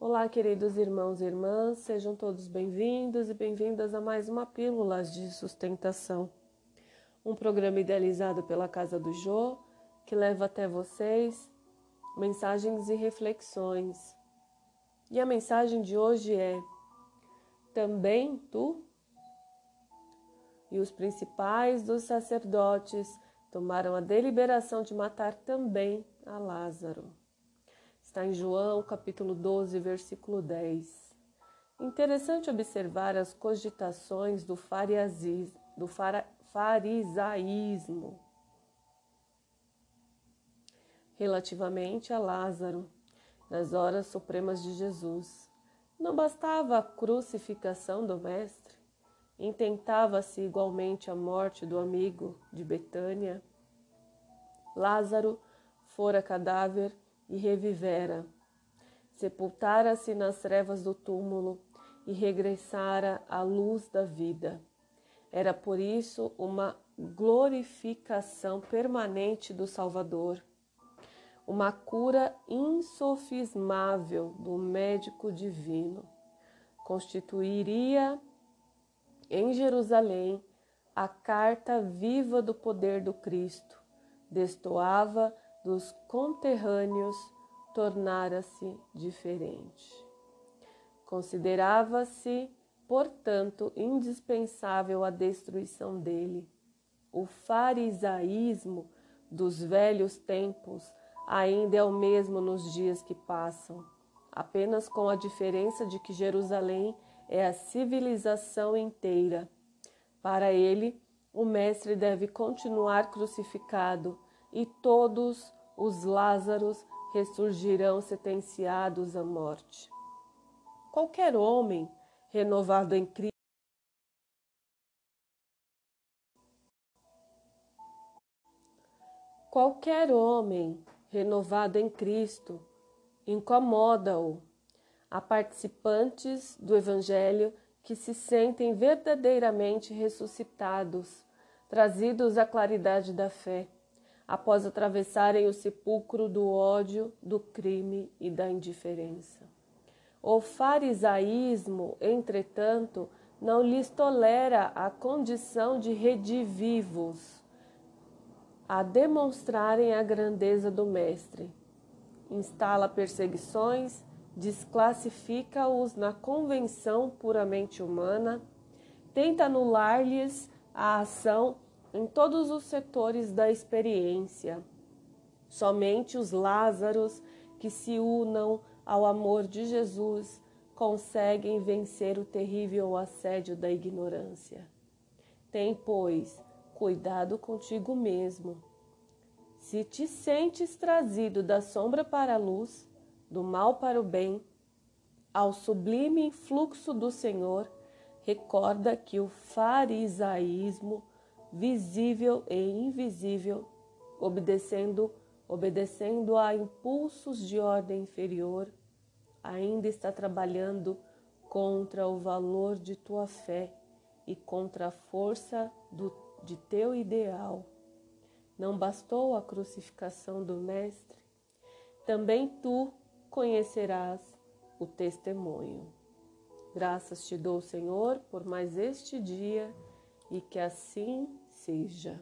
Olá, queridos irmãos e irmãs, sejam todos bem-vindos e bem-vindas a mais uma Pílulas de Sustentação, um programa idealizado pela Casa do Jô que leva até vocês mensagens e reflexões. E a mensagem de hoje é: Também tu? E os principais dos sacerdotes tomaram a deliberação de matar também a Lázaro. Está em João, capítulo 12, versículo 10. Interessante observar as cogitações do, do farisaísmo relativamente a Lázaro nas horas supremas de Jesus. Não bastava a crucificação do Mestre? Intentava-se igualmente a morte do amigo de Betânia. Lázaro fora cadáver e revivera. Sepultara-se nas trevas do túmulo e regressara à luz da vida. Era por isso uma glorificação permanente do Salvador, uma cura insofismável do médico divino. Constituiria em Jerusalém a carta viva do poder do Cristo, destoava dos conterrâneos tornara-se diferente. Considerava-se, portanto, indispensável a destruição dele. O farisaísmo dos velhos tempos ainda é o mesmo nos dias que passam, apenas com a diferença de que Jerusalém é a civilização inteira. Para ele, o Mestre deve continuar crucificado e todos os Lázaros ressurgirão sentenciados à morte. Qualquer homem renovado em Cristo Qualquer homem renovado em Cristo incomoda-o. Há participantes do Evangelho que se sentem verdadeiramente ressuscitados, trazidos à claridade da fé após atravessarem o sepulcro do ódio, do crime e da indiferença. O farisaísmo, entretanto, não lhes tolera a condição de redivivos, a demonstrarem a grandeza do Mestre. Instala perseguições, desclassifica-os na convenção puramente humana, tenta anular-lhes a ação em todos os setores da experiência. Somente os Lázaros que se unam ao amor de Jesus conseguem vencer o terrível assédio da ignorância. Tem, pois, cuidado contigo mesmo. Se te sentes trazido da sombra para a luz, do mal para o bem, ao sublime influxo do Senhor, recorda que o farisaísmo visível e invisível, obedecendo, obedecendo a impulsos de ordem inferior, ainda está trabalhando contra o valor de tua fé e contra a força do, de teu ideal. Não bastou a crucificação do Mestre? Também tu conhecerás o testemunho. Graças te dou, Senhor, por mais este dia e que assim seja.